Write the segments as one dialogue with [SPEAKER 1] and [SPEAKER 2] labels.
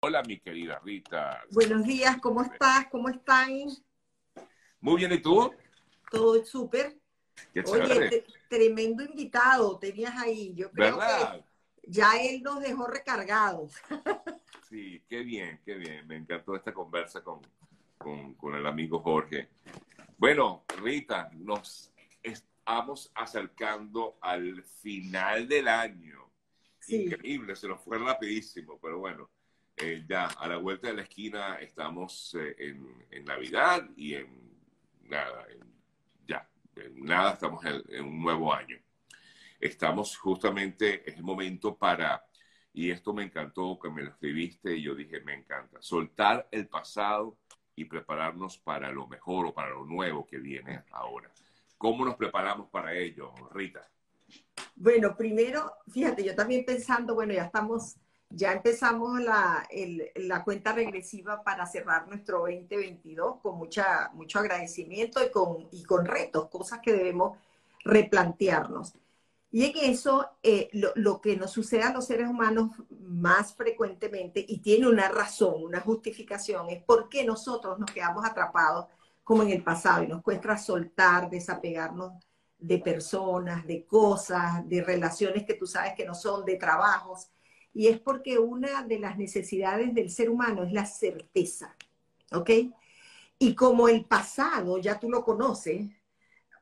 [SPEAKER 1] Hola, mi querida Rita.
[SPEAKER 2] Buenos días, ¿cómo estás? ¿Cómo están?
[SPEAKER 1] Muy bien, ¿y tú?
[SPEAKER 2] Todo súper. Oye, tremendo invitado tenías ahí. Yo creo
[SPEAKER 1] ¿Verdad?
[SPEAKER 2] que ya él nos dejó recargados.
[SPEAKER 1] Sí, qué bien, qué bien. Me encantó esta conversa con, con, con el amigo Jorge. Bueno, Rita, nos estamos acercando al final del año.
[SPEAKER 2] Sí.
[SPEAKER 1] Increíble, se nos fue rapidísimo, pero bueno, eh, ya a la vuelta de la esquina estamos eh, en, en Navidad y en nada, en- ya, en nada estamos en, en un nuevo año. Estamos justamente, es el momento para, y esto me encantó que me lo escribiste y yo dije, me encanta, soltar el pasado y prepararnos para lo mejor o para lo nuevo que viene ahora. ¿Cómo nos preparamos para ello, Rita?
[SPEAKER 2] Bueno, primero, fíjate, yo también pensando, bueno, ya estamos, ya empezamos la, el- la cuenta regresiva para cerrar nuestro 2022 con mucha, mucho agradecimiento y con, y con retos, cosas que debemos replantearnos. Y en eso, eh, lo, lo que nos sucede a los seres humanos más frecuentemente, y tiene una razón, una justificación, es por qué nosotros nos quedamos atrapados como en el pasado y nos cuesta soltar, desapegarnos de personas, de cosas, de relaciones que tú sabes que no son, de trabajos. Y es porque una de las necesidades del ser humano es la certeza, ¿ok? Y como el pasado ya tú lo conoces,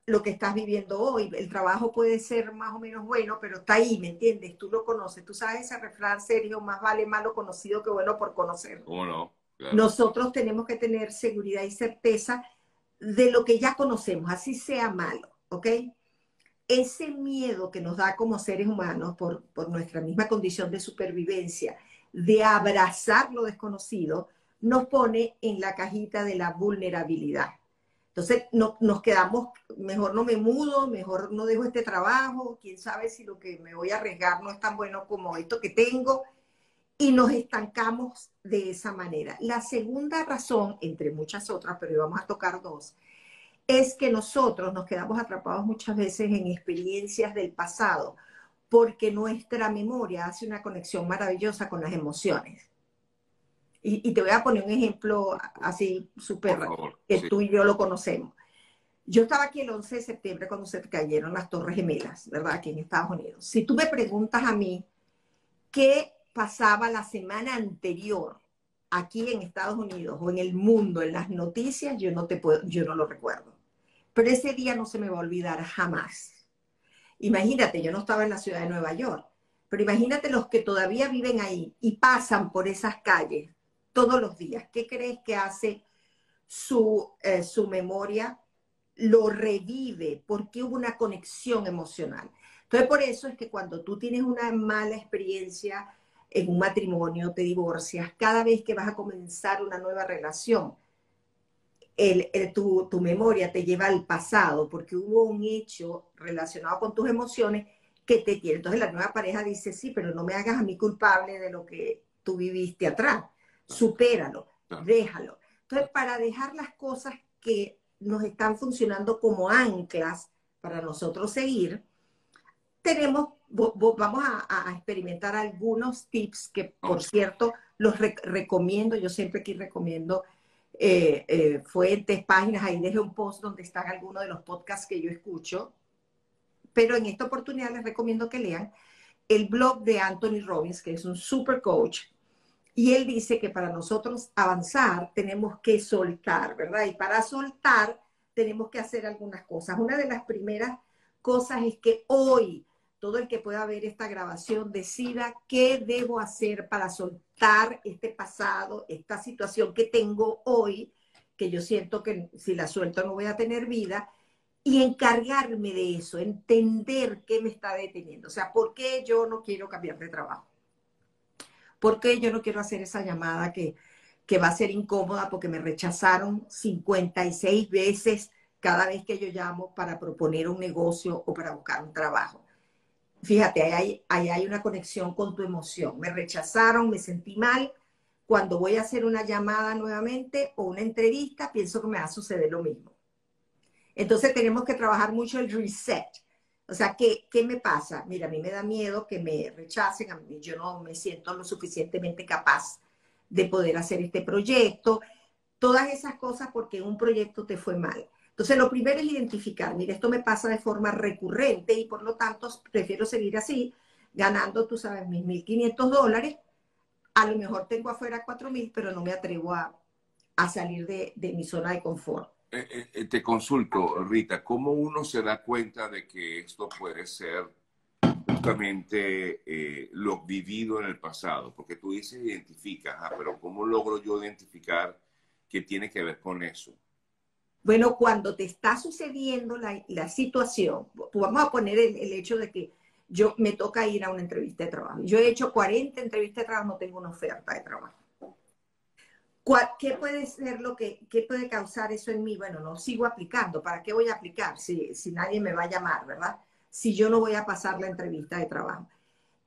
[SPEAKER 2] lo que estás viviendo hoy, el trabajo puede ser más o menos bueno, pero está ahí, ¿me entiendes? Tú lo conoces. Tú sabes ese refrán serio, más vale malo conocido que bueno por conocer.
[SPEAKER 1] ¿Cómo no? Claro.
[SPEAKER 2] Nosotros tenemos que tener seguridad y certeza de lo que ya conocemos, así sea malo, ¿ok? Ese miedo que nos da como seres humanos por, nuestra misma condición de supervivencia, de abrazar lo desconocido, nos pone en la cajita de la vulnerabilidad. Entonces no, nos quedamos, mejor no me mudo, mejor no dejo este trabajo, quién sabe si lo que me voy a arriesgar no es tan bueno como esto que tengo, y nos estancamos de esa manera. La segunda razón, entre muchas otras, pero vamos a tocar dos, es que nosotros nos quedamos atrapados muchas veces en experiencias del pasado, porque nuestra memoria hace una conexión maravillosa con las emociones. Y, y te voy a poner un ejemplo así súper que
[SPEAKER 1] Sí.
[SPEAKER 2] tú y yo lo conocemos. Yo estaba aquí el 11 de septiembre cuando se cayeron las Torres Gemelas, ¿verdad? Aquí en Estados Unidos. Si tú me preguntas a mí qué pasaba la semana anterior aquí en Estados Unidos o en el mundo, en las noticias, yo no te puedo, yo no lo recuerdo. Pero ese día no se me va a olvidar jamás. Imagínate, yo no estaba en la ciudad de Nueva York, pero imagínate los que todavía viven ahí y pasan por esas calles todos los días. ¿Qué crees que hace su, eh, su memoria? Lo revive porque hubo una conexión emocional. Entonces, por eso es que cuando tú tienes una mala experiencia en un matrimonio, te divorcias, cada vez que vas a comenzar una nueva relación, el, el- tu, tu memoria te lleva al pasado porque hubo un hecho relacionado con tus emociones que te tiene. Entonces la nueva pareja dice, sí, pero no me hagas a mí culpable de lo que tú viviste atrás. Supéralo, déjalo. Entonces, para dejar las cosas que nos están funcionando como anclas para nosotros seguir, tenemos, vamos a, a experimentar algunos tips que, por cierto, los rec- recomiendo. Yo siempre aquí recomiendo eh, eh, fuentes, páginas. Ahí dejé un post donde están algunos de los podcasts que yo escucho. Pero en esta oportunidad les recomiendo que lean el blog de Anthony Robbins, que es un super coach. Y él dice que para nosotros avanzar tenemos que soltar, ¿verdad? Y para soltar tenemos que hacer algunas cosas. Una de las primeras cosas es que hoy todo el que pueda ver esta grabación decida qué debo hacer para soltar este pasado, esta situación que tengo hoy, que yo siento que si la suelto no voy a tener vida, y encargarme de eso, entender qué me está deteniendo. O sea, ¿por qué yo no quiero cambiar de trabajo? ¿Por qué yo no quiero hacer esa llamada que, que va a ser incómoda porque me rechazaron 56 veces cada vez que yo llamo para proponer un negocio o para buscar un trabajo? Fíjate, ahí hay, ahí hay una conexión con tu emoción. Me rechazaron, me sentí mal. Cuando voy a hacer una llamada nuevamente o una entrevista, pienso que me va a suceder lo mismo. Entonces tenemos que trabajar mucho el reset. O sea, ¿qué, ¿qué me pasa? Mira, a mí me da miedo que me rechacen, a mí yo no me siento lo suficientemente capaz de poder hacer este proyecto, todas esas cosas porque un proyecto te fue mal. Entonces, lo primero es identificar, mira, esto me pasa de forma recurrente y por lo tanto prefiero seguir así, ganando, tú sabes, mis 1.500 dólares. A lo mejor tengo afuera 4.000, pero no me atrevo a, salir de, mi zona de confort.
[SPEAKER 1] Eh, eh, eh, te consulto, Rita, ¿cómo uno se da cuenta de que esto puede ser justamente lo vivido en el pasado? Porque tú dices identifica, pero ¿cómo logro yo identificar qué tiene que ver con eso?
[SPEAKER 2] Bueno, cuando te está sucediendo la, situación, vamos a poner el, hecho de que yo me toca ir a una entrevista de trabajo. Yo he hecho 40 entrevistas de trabajo, no tengo una oferta de trabajo. ¿Qué puede ser lo que, qué puede causar eso en mí? Bueno, no sigo aplicando. ¿Para qué voy a aplicar si, si nadie me va a llamar, verdad? Si yo no voy a pasar la entrevista de trabajo.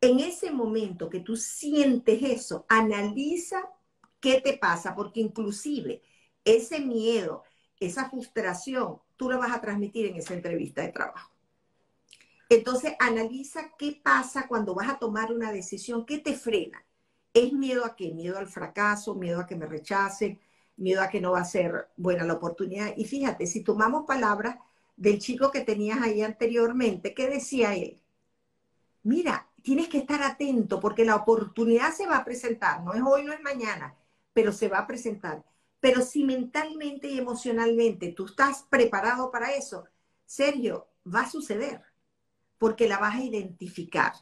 [SPEAKER 2] En ese momento que tú sientes eso, analiza qué te pasa, porque inclusive ese miedo, esa frustración, tú lo vas a transmitir en esa entrevista de trabajo. Entonces, analiza qué pasa cuando vas a tomar una decisión, qué te frena. ¿Es miedo a qué? Miedo al fracaso, miedo a que me rechacen, miedo a que no va a ser buena la oportunidad. Y fíjate, si tomamos palabras del chico que tenías ahí anteriormente, ¿qué decía él? Mira, tienes que estar atento porque la oportunidad se va a presentar, no es hoy, no es mañana, pero se va a presentar. Pero si mentalmente y emocionalmente tú estás preparado para eso, Sergio, va a suceder, porque la vas a identificar.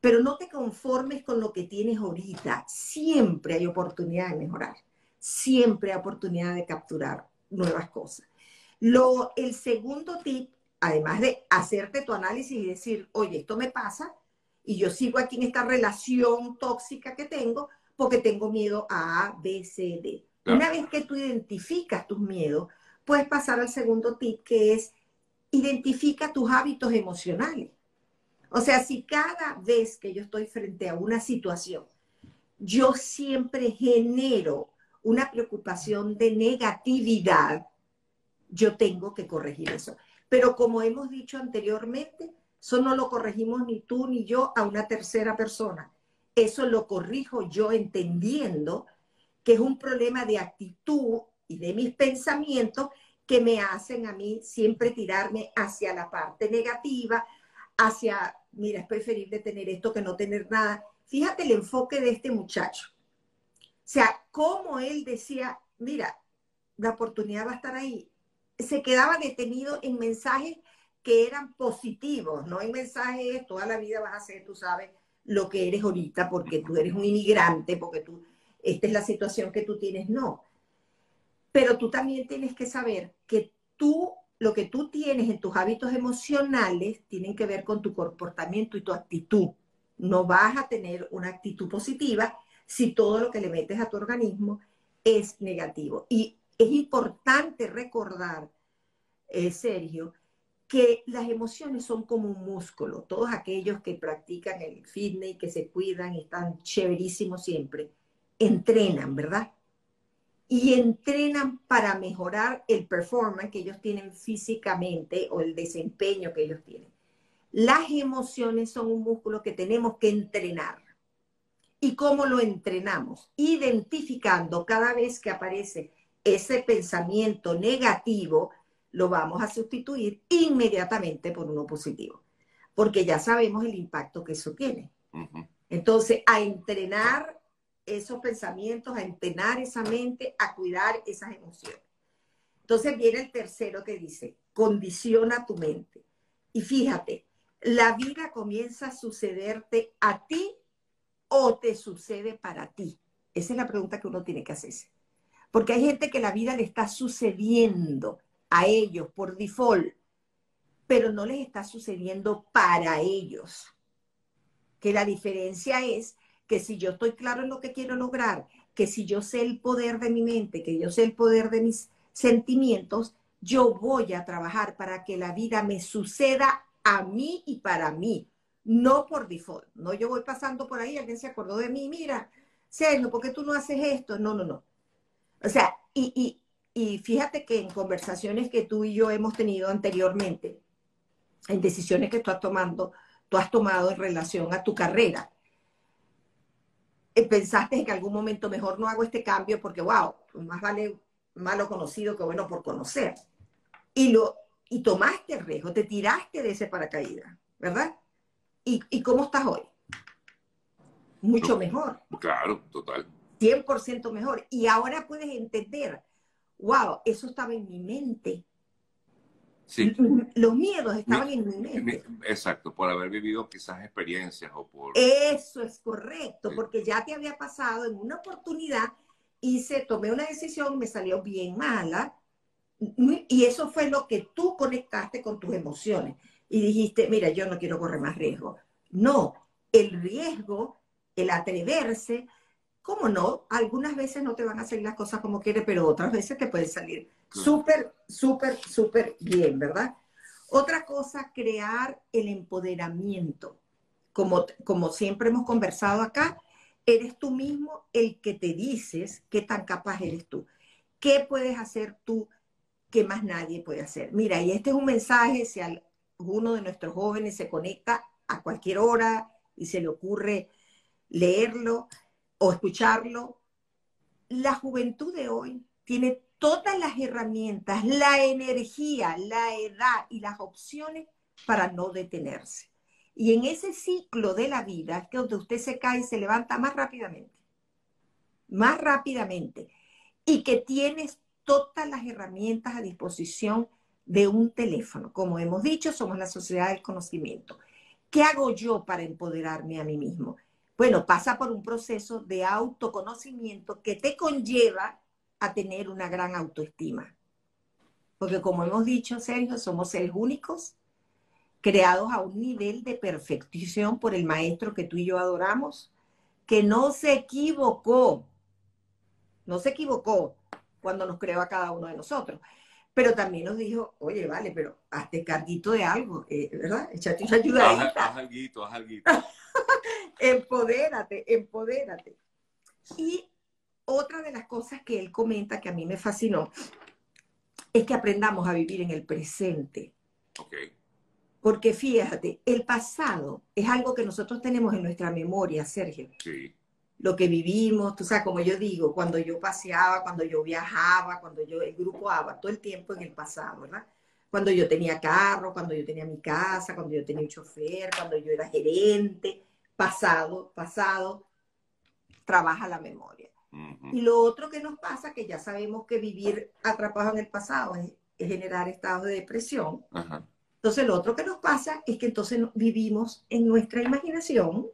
[SPEAKER 2] Pero no te conformes con lo que tienes ahorita. Siempre hay oportunidad de mejorar. Siempre hay oportunidad de capturar nuevas cosas. Lo, el segundo tip, además de hacerte tu análisis y decir, oye, esto me pasa y yo sigo aquí en esta relación tóxica que tengo porque tengo miedo a A, B, C, D. Una vez que tú identificas tus miedos, puedes pasar al segundo tip que es identifica tus hábitos emocionales. O sea, si cada vez que yo estoy frente a una situación, yo siempre genero una preocupación de negatividad, yo tengo que corregir eso. Pero como hemos dicho anteriormente, eso no lo corregimos ni tú ni yo a una tercera persona. Eso lo corrijo yo entendiendo que es un problema de actitud y de mis pensamientos que me hacen a mí siempre tirarme hacia la parte negativa, hacia, mira, es preferible tener esto que no tener nada. Fíjate el enfoque de este muchacho. O sea, como él decía, mira, la oportunidad va a estar ahí. Se quedaba detenido en mensajes que eran positivos, no en mensajes, toda la vida vas a ser, tú sabes, lo que eres ahorita, porque tú eres un inmigrante, porque tú esta es la situación que tú tienes, no. Pero tú también tienes que saber que tú, lo que tú tienes en tus hábitos emocionales, tienen que ver con tu comportamiento y tu actitud. No vas a tener una actitud positiva si todo lo que le metes a tu organismo es negativo. Y es importante recordar, eh, Sergio, que las emociones son como un músculo. Todos aquellos que practican el fitness y que se cuidan y están chéverísimos siempre, entrenan, ¿verdad? Y entrenan para mejorar el performance que ellos tienen físicamente o el desempeño que ellos tienen. Las emociones son un músculo que tenemos que entrenar. ¿Y cómo lo entrenamos? Identificando cada vez que aparece ese pensamiento negativo, lo vamos a sustituir inmediatamente por uno positivo, porque ya sabemos el impacto que eso tiene. Entonces, a entrenar esos pensamientos, a entrenar esa mente, a cuidar esas emociones. Entonces viene el tercero que dice, condiciona tu mente. Y fíjate, la vida comienza a sucederte a ti o te sucede para ti. Esa es la pregunta que uno tiene que hacerse. Porque hay gente que la vida le está sucediendo a ellos por default, pero no les está sucediendo para ellos. Que la diferencia es que si yo estoy claro en lo que quiero lograr, que si yo sé el poder de mi mente, que yo sé el poder de mis sentimientos, yo voy a trabajar para que la vida me suceda a mí y para mí, no por default. No yo voy pasando por ahí, alguien se acordó de mí, mira, Sergio, ¿por qué tú no haces esto? No, no, no. O sea, y, y, y fíjate que en conversaciones que tú y yo hemos tenido anteriormente, en decisiones que tú has tomando, tú has tomado en relación a tu carrera, pensaste en que algún momento mejor no hago este cambio porque, wow, más vale malo conocido que bueno por conocer. Y, lo, y tomaste el riesgo, te tiraste de ese paracaídas, ¿verdad? ¿Y, y cómo estás hoy? Mucho mejor.
[SPEAKER 1] Claro, total.
[SPEAKER 2] 100% mejor. Y ahora puedes entender, wow, eso estaba en mi mente.
[SPEAKER 1] Sí.
[SPEAKER 2] Los miedos estaban en mi mente.
[SPEAKER 1] Exacto, por haber vivido quizás experiencias o por...
[SPEAKER 2] Eso es correcto, porque ya te había pasado en una oportunidad, hice, tomé una decisión, me salió bien mala, y eso fue lo que tú conectaste con tus emociones. Y dijiste, mira, yo no quiero correr más riesgo. No, el riesgo, el atreverse, ¿cómo no? Algunas veces no te van a salir las cosas como quieres, pero otras veces te pueden salir súper, súper, súper bien, ¿verdad? Otra cosa, crear el empoderamiento. Como, como siempre hemos conversado acá, eres tú mismo el que te dices qué tan capaz eres tú. ¿Qué puedes hacer tú que más nadie puede hacer? Mira, y este es un mensaje, si alguno de nuestros jóvenes se conecta a cualquier hora y se le ocurre leerlo, o escucharlo, la juventud de hoy tiene todas las herramientas, la energía, la edad y las opciones para no detenerse. Y en ese ciclo de la vida es donde usted se cae y se levanta más rápidamente, más rápidamente, y que tienes todas las herramientas a disposición de un teléfono. Como hemos dicho, somos la sociedad del conocimiento. ¿Qué hago yo para empoderarme a mí mismo? Bueno, pasa por un proceso de autoconocimiento que te conlleva a tener una gran autoestima. Porque como hemos dicho, Sergio, somos seres únicos, creados a un nivel de perfección por el maestro que tú y yo adoramos, que no se equivocó, no se equivocó cuando nos creó a cada uno de nosotros. Pero también nos dijo, oye, vale, pero hazte carguito de algo, eh, ¿verdad? Échate una ayudadita.
[SPEAKER 1] Haz, haz alguito, haz
[SPEAKER 2] empodérate, empodérate. Y otra de las cosas que él comenta que a mí me fascinó es que aprendamos a vivir en el presente. Porque fíjate, el pasado es algo que nosotros tenemos en nuestra memoria, Sergio.
[SPEAKER 1] Sí.
[SPEAKER 2] Lo que vivimos, tú sabes, como yo digo, cuando yo paseaba, cuando yo viajaba, cuando yo, el grupo ABA, todo el tiempo en el pasado, ¿verdad? Cuando yo tenía carro, cuando yo tenía mi casa, cuando yo tenía un chofer, cuando yo era gerente, pasado, pasado, trabaja la memoria. Y lo otro que nos pasa, que ya sabemos que vivir atrapados en el pasado es, generar estados de depresión. Entonces, lo otro que nos pasa es que entonces vivimos en nuestra imaginación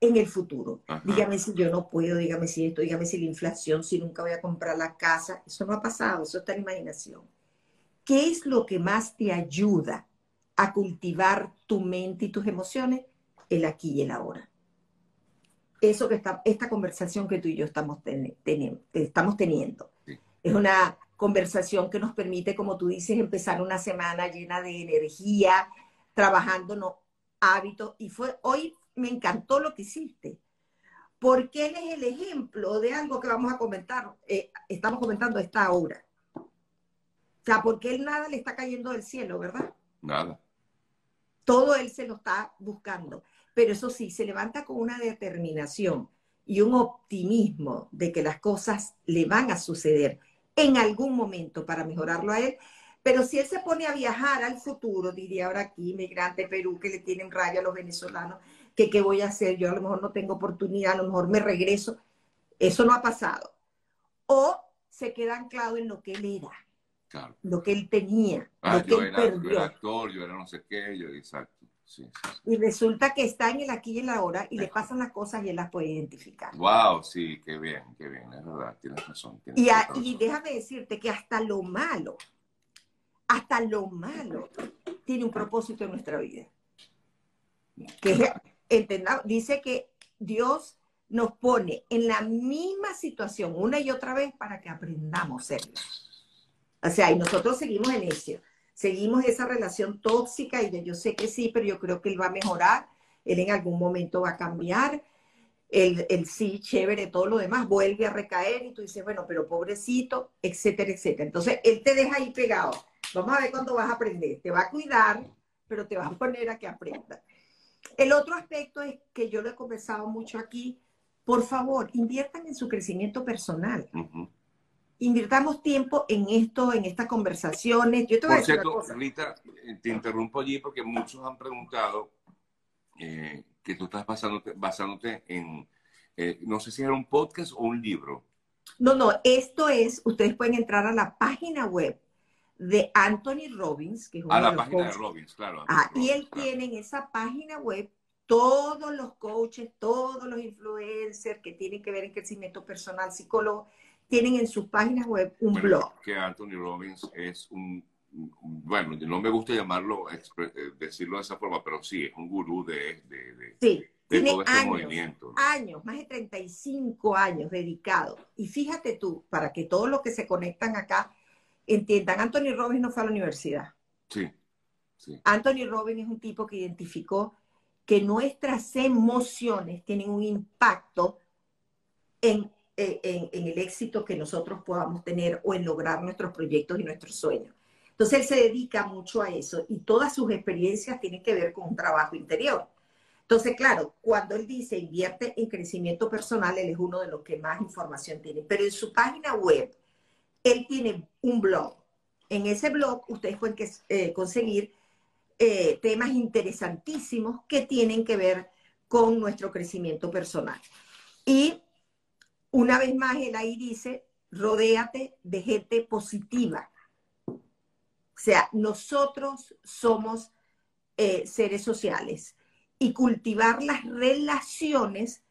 [SPEAKER 2] en el futuro. Dígame si yo no puedo, dígame si esto, dígame si la inflación, si nunca voy a comprar la casa. Eso no ha pasado, eso está en imaginación. ¿Qué es lo que más te ayuda a cultivar tu mente y tus emociones? El aquí y el ahora. Eso que está, esta conversación que tú y yo estamos, estamos teniendo es una conversación que nos permite, como tú dices, empezar una semana llena de energía, trabajando hábitos. Y fue hoy me encantó lo que hiciste, porque él es el ejemplo de algo que vamos a comentar, eh, estamos comentando esta hora. O sea, porque él nada le está cayendo del cielo, ¿verdad?
[SPEAKER 1] Nada.
[SPEAKER 2] Todo él se lo está buscando pero eso sí, se levanta con una determinación y un optimismo de que las cosas le van a suceder en algún momento para mejorarlo a él. Pero si él se pone a viajar al futuro, diría ahora aquí, inmigrante Perú, que le tienen rabia a los venezolanos, que qué voy a hacer, yo a lo mejor no tengo oportunidad, a lo mejor me regreso. Eso no ha pasado. O se queda anclado en lo que él era, lo que él tenía,
[SPEAKER 1] ah,
[SPEAKER 2] lo que
[SPEAKER 1] yo
[SPEAKER 2] él
[SPEAKER 1] era,
[SPEAKER 2] perdió.
[SPEAKER 1] Yo era actor, yo era no sé qué, yo, exacto.
[SPEAKER 2] Y resulta que está en el aquí y en la hora y le pasan las cosas y él las puede identificar.
[SPEAKER 1] Wow, sí, qué bien, qué bien, es verdad, tienes razón.
[SPEAKER 2] y, déjame decirte que hasta lo malo, hasta lo malo tiene un propósito en nuestra vida. Que entendamos, dice que Dios nos pone en la misma situación una y otra vez para que aprendamos a serlo. O sea, y nosotros seguimos en eso seguimos esa relación tóxica y yo sé que sí, pero yo creo que él va a mejorar, él en algún momento va a cambiar, el, el sí, chévere, todo lo demás, vuelve a recaer y tú dices, bueno, pero pobrecito, etcétera, etcétera. Entonces, él te deja ahí pegado. Vamos a ver cuándo vas a aprender. Te va a cuidar, pero te va a poner a que aprenda. El otro aspecto es que yo lo he conversado mucho aquí, por favor, inviertan en su crecimiento personal. Invirtamos tiempo en esto, en estas conversaciones. Yo te voy a
[SPEAKER 1] Por
[SPEAKER 2] decir una
[SPEAKER 1] cierto,
[SPEAKER 2] cosa.
[SPEAKER 1] Rita, eh, te interrumpo allí porque muchos han preguntado eh, que tú estás basándote, basándote en, eh, no sé si era un podcast o un libro.
[SPEAKER 2] No, no, esto es, ustedes pueden entrar a la página web de Anthony Robbins, que es uno
[SPEAKER 1] A
[SPEAKER 2] de
[SPEAKER 1] la
[SPEAKER 2] los
[SPEAKER 1] página de. Robbins, claro.
[SPEAKER 2] Ah, y él
[SPEAKER 1] claro.
[SPEAKER 2] tiene en esa página web todos los coaches, todos los influencers que tienen que ver en crecimiento personal, psicólogo, tienen en sus páginas web un
[SPEAKER 1] Bueno,
[SPEAKER 2] blog.
[SPEAKER 1] Que Anthony Robbins es un, bueno, no me gusta llamarlo, eh, decirlo de esa forma, pero sí, es un gurú de, de, de-
[SPEAKER 2] Sí,
[SPEAKER 1] de
[SPEAKER 2] tiene
[SPEAKER 1] todo este
[SPEAKER 2] años,
[SPEAKER 1] movimiento. ¿no?
[SPEAKER 2] años, más de 35 años dedicados. Y fíjate tú, para que todos los que se conectan acá entiendan, Anthony Robbins no fue a la universidad.
[SPEAKER 1] Sí, sí.
[SPEAKER 2] Anthony Robbins es un tipo que identificó que nuestras emociones tienen un impacto en, en- en- en el éxito que nosotros podamos tener o en lograr nuestros proyectos y nuestros sueños. Entonces él se dedica mucho a eso y todas sus experiencias tienen que ver con un trabajo interior. Entonces, claro, cuando él dice invierte en crecimiento personal, él es uno de los que más información tiene. Pero en su página web, él tiene un blog. En ese blog ustedes pueden que- eh, conseguir eh, temas interesantísimos que tienen que ver con nuestro crecimiento personal. Y una vez más, él ahí dice, rodéate de gente positiva. O sea, nosotros somos eh, seres sociales y cultivar las relaciones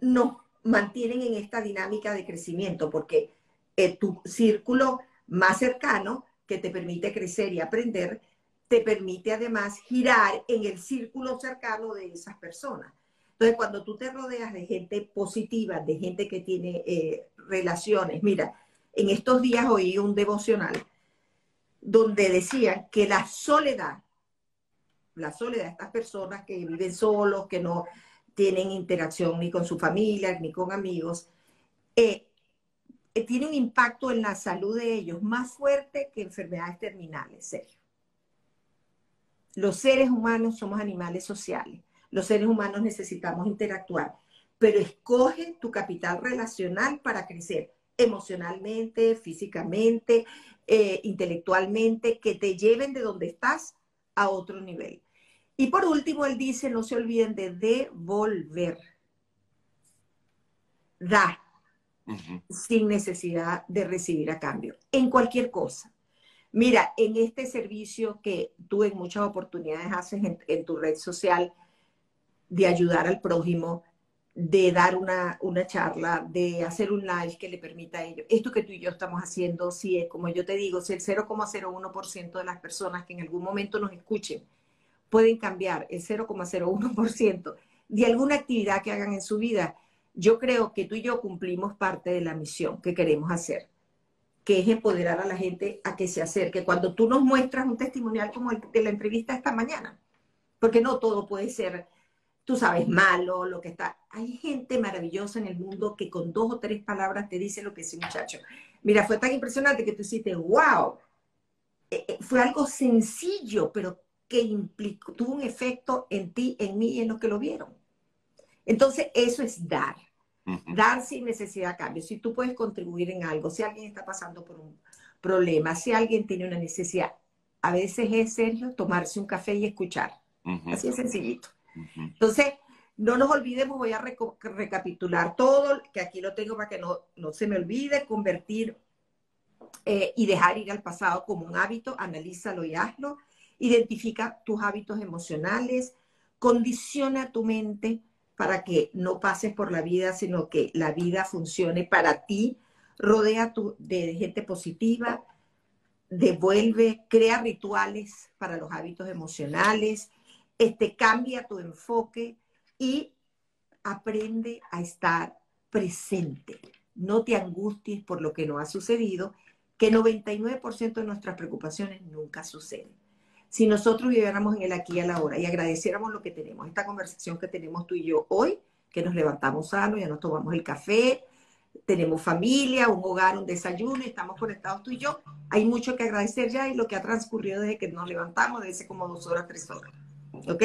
[SPEAKER 2] nos mantienen en esta dinámica de crecimiento, porque eh, tu círculo más cercano que te permite crecer y aprender, te permite además girar en el círculo cercano de esas personas. Entonces, cuando tú te rodeas de gente positiva, de gente que tiene eh, relaciones, mira, en estos días oí un devocional donde decían que la soledad, la soledad de estas personas que viven solos, que no tienen interacción ni con su familia, ni con amigos, eh, eh, tiene un impacto en la salud de ellos más fuerte que enfermedades terminales, Sergio. Los seres humanos somos animales sociales. Los seres humanos necesitamos interactuar, pero escoge tu capital relacional para crecer emocionalmente, físicamente, eh, intelectualmente, que te lleven de donde estás a otro nivel. Y por último, él dice, no se olviden de devolver. Da sin necesidad de recibir a cambio, en cualquier cosa. Mira, en este servicio que tú en muchas oportunidades haces en, en tu red social de ayudar al prójimo, de dar una, una charla, de hacer un live que le permita a ellos. Esto que tú y yo estamos haciendo, si es como yo te digo, si el 0,01% de las personas que en algún momento nos escuchen pueden cambiar el 0,01% de alguna actividad que hagan en su vida, yo creo que tú y yo cumplimos parte de la misión que queremos hacer, que es empoderar a la gente a que se acerque. Cuando tú nos muestras un testimonial como el de la entrevista esta mañana, porque no todo puede ser, tú sabes, malo, lo que está. Hay gente maravillosa en el mundo que con dos o tres palabras te dice lo que ese muchacho. Mira, fue tan impresionante que tú hiciste, wow, Eh, eh, fue algo sencillo, pero que implicó, tuvo un efecto en ti, en mí y en los que lo vieron. Entonces, eso es dar. Dar sin necesidad de cambio. Si tú puedes contribuir en algo, si alguien está pasando por un problema, si alguien tiene una necesidad, a veces es, Sergio, tomarse un café y escuchar. Así de sencillito. Entonces, no nos olvidemos, voy a recapitular todo, que aquí lo tengo para que no, no se me olvide, convertir eh, y dejar ir al pasado como un hábito, analízalo y hazlo, identifica tus hábitos emocionales, condiciona tu mente para que no pases por la vida, sino que la vida funcione para ti, rodea tu, de gente positiva, devuelve, crea rituales para los hábitos emocionales, este, cambia tu enfoque y aprende a estar presente. No te angusties por lo que no ha sucedido, que 99% de nuestras preocupaciones nunca suceden. Si nosotros viviéramos en el aquí y a la hora y agradeciéramos lo que tenemos, esta conversación que tenemos tú y yo hoy, que nos levantamos sanos, ya nos tomamos el café, tenemos familia, un hogar, un desayuno, y estamos conectados tú y yo, hay mucho que agradecer ya y lo que ha transcurrido desde que nos levantamos, debe ser como dos horas, tres horas. ¿Ok?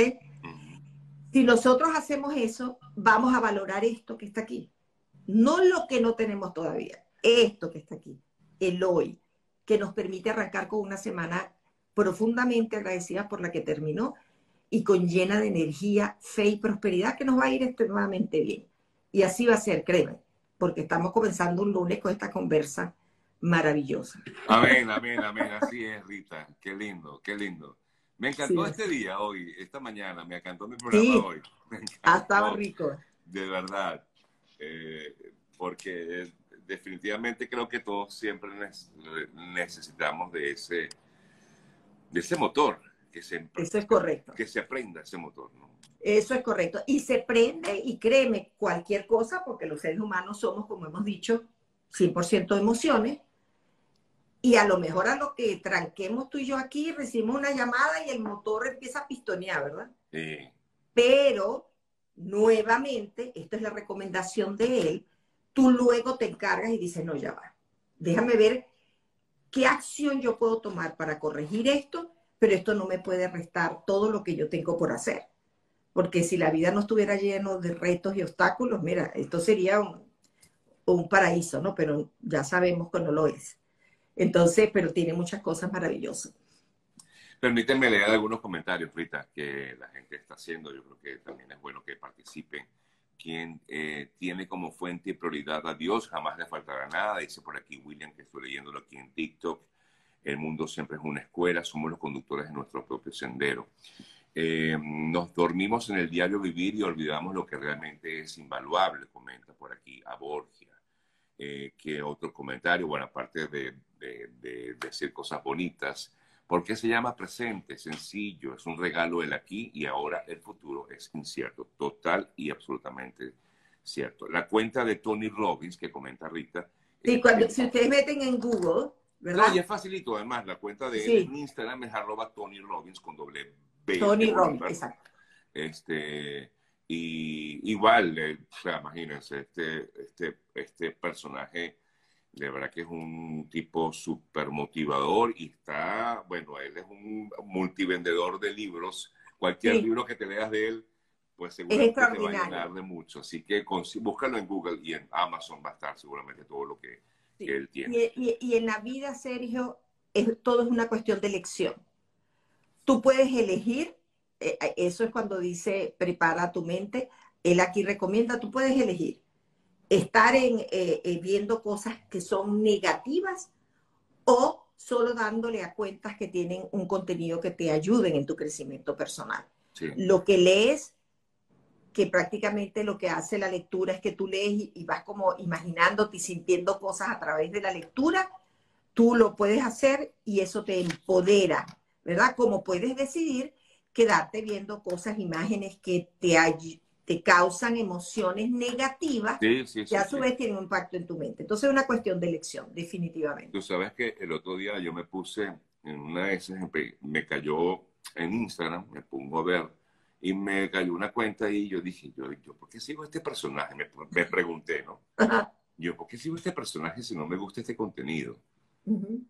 [SPEAKER 2] Si nosotros hacemos eso, vamos a valorar esto que está aquí. no lo que no tenemos todavía, esto que está aquí, el hoy, que nos permite arrancar con una semana profundamente agradecida por la que terminó y con llena de energía, fe y prosperidad que nos va a ir extremadamente bien. Y así va a ser, créeme, porque estamos comenzando un lunes con esta conversa maravillosa.
[SPEAKER 1] Amén, amén, amén. Así es, Rita. Qué lindo, qué lindo. Me encantó este día hoy, esta mañana, me encantó mi programa hoy.
[SPEAKER 2] Ha estado rico.
[SPEAKER 1] De verdad. Eh, porque definitivamente creo que todos siempre necesitamos de ese, de ese motor. Que se,
[SPEAKER 2] Eso es correcto.
[SPEAKER 1] Que se aprenda ese motor, ¿no?
[SPEAKER 2] Eso es correcto. Y se prende, y créeme, cualquier cosa, porque los seres humanos somos, como hemos dicho, 100% de emociones, y a lo mejor a lo que tranquemos tú y yo aquí, recibimos una llamada y el motor empieza a pistonear, ¿verdad?
[SPEAKER 1] Sí.
[SPEAKER 2] Pero, nuevamente, esta es la recomendación de él, tú luego te encargas y dices, no, ya va, déjame ver qué acción yo puedo tomar para corregir esto, pero esto no me puede restar todo lo que yo tengo por hacer. Porque si la vida no estuviera lleno de retos y obstáculos, mira, esto sería un, un paraíso, ¿no? Pero ya sabemos que no lo es. Entonces, pero tiene muchas cosas maravillosas.
[SPEAKER 1] Permítanme leer algunos comentarios, Rita, que la gente está haciendo. Yo creo que también es bueno que participen. Quien eh, tiene como fuente y prioridad a Dios, jamás le faltará nada. Dice por aquí William, que estoy leyéndolo aquí en TikTok. El mundo siempre es una escuela, somos los conductores de nuestro propio sendero. Eh, nos dormimos en el diario vivir y olvidamos lo que realmente es invaluable, comenta por aquí a Borgia. Eh, que otro comentario, bueno, aparte de, decir cosas bonitas, porque se llama presente, sencillo, es un regalo el aquí y ahora, el futuro es incierto, total y absolutamente cierto. La cuenta de Tony Robbins, que comenta Rita.
[SPEAKER 2] Sí, cuando, si ustedes meten en Google, ¿verdad?
[SPEAKER 1] No, y es facilito, además, la cuenta de él en Instagram es arroba Tony Robbins con doble B.
[SPEAKER 2] Tony Robbins, exacto.
[SPEAKER 1] Este, y igual, eh, o sea, imagínense, este, este, este personaje de verdad que es un tipo súper motivador y está, bueno, él es un multivendedor de libros. Cualquier libro que te leas de él, pues seguramente te va a llenar de mucho. Así que búscalo en Google y en Amazon va a estar seguramente todo lo que, él tiene.
[SPEAKER 2] Y, y, en la vida, Sergio, es, todo es una cuestión de elección. Tú puedes elegir eh, eh, eso es cuando dice prepara tu mente. Él aquí recomienda, tú puedes elegir estar en, eh, viendo cosas que son negativas o solo dándole a cuentas que tienen un contenido que te ayuden en tu crecimiento personal. Lo que lees, que prácticamente lo que hace la lectura es que tú lees y vas como imaginándote y sintiendo cosas a través de la lectura, tú lo puedes hacer y eso te empodera, ¿verdad? Como puedes decidir quedarte viendo cosas, imágenes que te, te causan emociones negativas que a su vez tienen un impacto en tu mente. Entonces es una cuestión de elección, definitivamente.
[SPEAKER 1] Tú sabes que el otro día yo me puse en una de esas, me cayó en Instagram, me pongo a ver y me cayó una cuenta y yo dije, yo, yo ¿por qué sigo este personaje? Me, me pregunté, ¿no? Yo, ¿por qué sigo este personaje si no me gusta este contenido?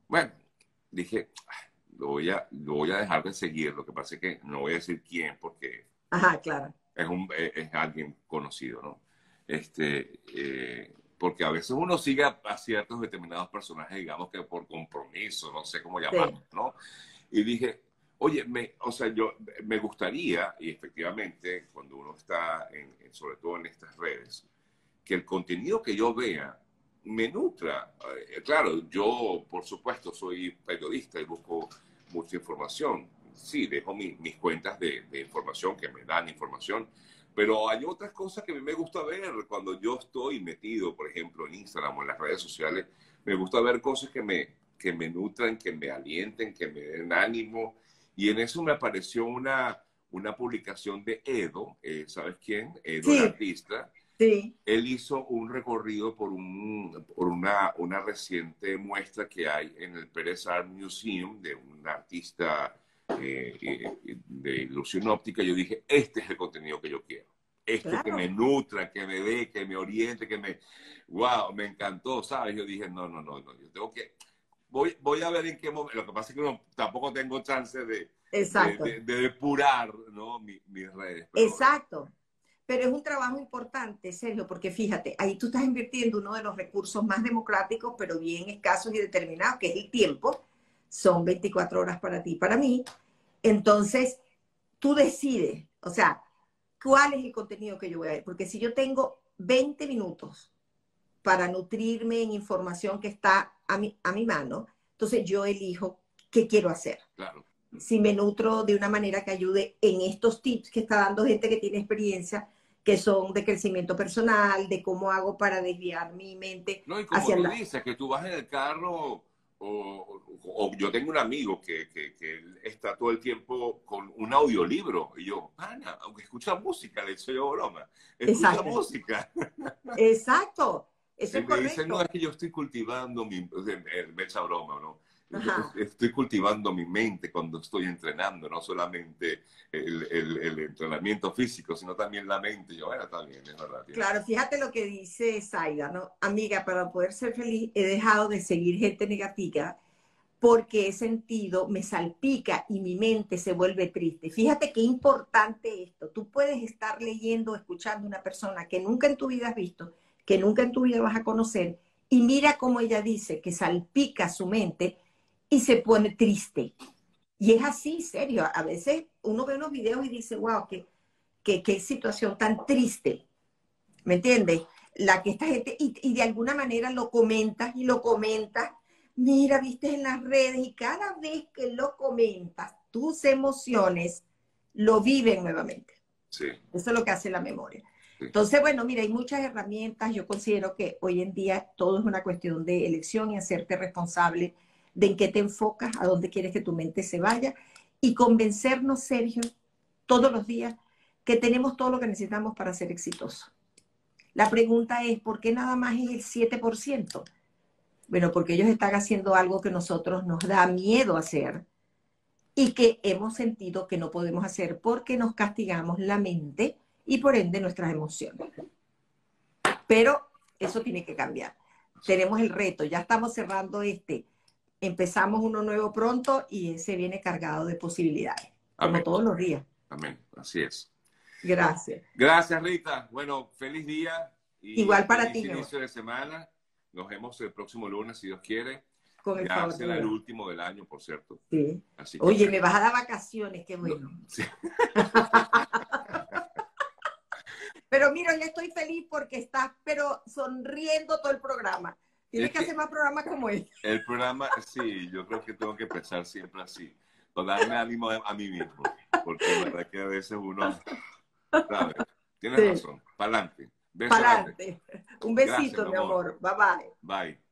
[SPEAKER 1] Bueno, dije, lo voy a, lo voy a dejar de seguir. Lo que pasa es que no voy a decir quién porque
[SPEAKER 2] Ajá, claro.
[SPEAKER 1] Es, un, eh, es, alguien conocido, ¿no? Este, eh, porque a veces uno sigue a, ciertos determinados personajes, digamos que por compromiso, no sé cómo llamarlo, ¿no? Y dije, oye, me, o sea, yo me gustaría, y efectivamente, cuando uno está, en, sobre todo en estas redes, que el contenido que yo vea me nutra. Eh, claro, yo, por supuesto, soy periodista y busco mucha información. Sí, dejo mis cuentas de, información que me dan información, pero hay otras cosas que a mí me gusta ver cuando yo estoy metido, por ejemplo, en Instagram o en las redes sociales. Me gusta ver cosas que me, que me nutran, que me alienten, que me den ánimo. Y en eso me apareció una, una publicación de Edo, eh, ¿sabes quién? Edo, el artista él hizo un recorrido por, un, por una, una reciente muestra que hay en el Pérez Art Museum de un artista eh, eh, de ilusión óptica. Yo dije, este es el contenido que yo quiero. Esto que me nutra, que me dé, que me oriente, que me... ¡Wow! Me encantó, ¿sabes? Yo dije, no, no, no, no, yo tengo que... Voy, voy a ver en qué momento... Lo que pasa es que tampoco tengo chance de, de, depurar ¿no? mis, redes.
[SPEAKER 2] Exacto. pero es un trabajo importante, Sergio, porque fíjate, ahí tú estás invirtiendo uno de los recursos más democráticos, pero bien escasos y determinados, que es el tiempo. Son 24 horas para ti y para mí. Entonces, tú decides, o sea, cuál es el contenido que yo voy a ver. Porque si yo tengo 20 minutos para nutrirme en información que está a mi, a mi mano, entonces yo elijo qué quiero hacer.
[SPEAKER 1] Claro.
[SPEAKER 2] Si me nutro de una manera que ayude en estos tips que está dando gente que tiene experiencia, que son de crecimiento personal, de cómo hago para desviar mi mente.
[SPEAKER 1] No, y como tú dices, que tú vas en el carro, o, yo tengo un amigo que, que, está todo el tiempo con un audiolibro, y yo, Ana, aunque escucha música, le soy yo broma, escucha Exacto. música.
[SPEAKER 2] Exacto. Eso es
[SPEAKER 1] me dice, no, es que yo estoy cultivando mi, me echa broma, ¿no? Estoy cultivando mi mente cuando estoy entrenando, no solamente el, el, entrenamiento físico, sino también la mente. Yo, bueno, es verdad.
[SPEAKER 2] Claro, fíjate lo que dice Zaida, ¿no? Amiga, para poder ser feliz he dejado de seguir gente negativa porque he sentido, me salpica y mi mente se vuelve triste. Fíjate qué importante esto. Tú puedes estar leyendo, escuchando a una persona que nunca en tu vida has visto, que nunca en tu vida vas a conocer, y mira cómo ella dice que salpica su mente y se pone triste. Y es así, serio. A veces uno ve unos videos y dice, wow, qué, qué, qué situación tan triste. ¿Me entiendes? La que esta gente, y, y, de alguna manera lo comentas y lo comentas. Mira, viste en las redes y cada vez que lo comentas, tus emociones lo viven nuevamente.
[SPEAKER 1] Sí.
[SPEAKER 2] Eso es lo que hace la memoria. Entonces, bueno, mira, hay muchas herramientas. Yo considero que hoy en día todo es una cuestión de elección y hacerte responsable de en qué te enfocas, a dónde quieres que tu mente se vaya y convencernos, Sergio, todos los días que tenemos todo lo que necesitamos para ser exitosos. La pregunta es, ¿por qué nada más es el 7%? Bueno, porque ellos están haciendo algo que nosotros nos da miedo hacer y que hemos sentido que no podemos hacer porque nos castigamos la mente y por ende nuestras emociones. Pero eso tiene que cambiar. Tenemos el reto, ya estamos cerrando este empezamos uno nuevo pronto y ese viene cargado de posibilidades, como todos los días.
[SPEAKER 1] Amén, así es.
[SPEAKER 2] Gracias.
[SPEAKER 1] Gracias, Rita. Bueno, feliz día.
[SPEAKER 2] Y Igual para
[SPEAKER 1] feliz
[SPEAKER 2] ti.
[SPEAKER 1] Inicio de semana. Nos vemos el próximo lunes, si Dios quiere.
[SPEAKER 2] Con el
[SPEAKER 1] ya será el último del año, por cierto.
[SPEAKER 2] Sí. Oye, me vas a dar vacaciones, qué bueno. Sí. pero mira, yo estoy feliz porque estás, pero sonriendo todo el programa. Tienes que, hacer más programas como este.
[SPEAKER 1] El programa, sí, yo creo que tengo que pensar siempre así, para darme ánimo a, mí mismo, porque la verdad que a veces uno, ¿sabes? Tienes razón, para adelante.
[SPEAKER 2] Para adelante. Un besito, mi amor. Bye bye.
[SPEAKER 1] Bye.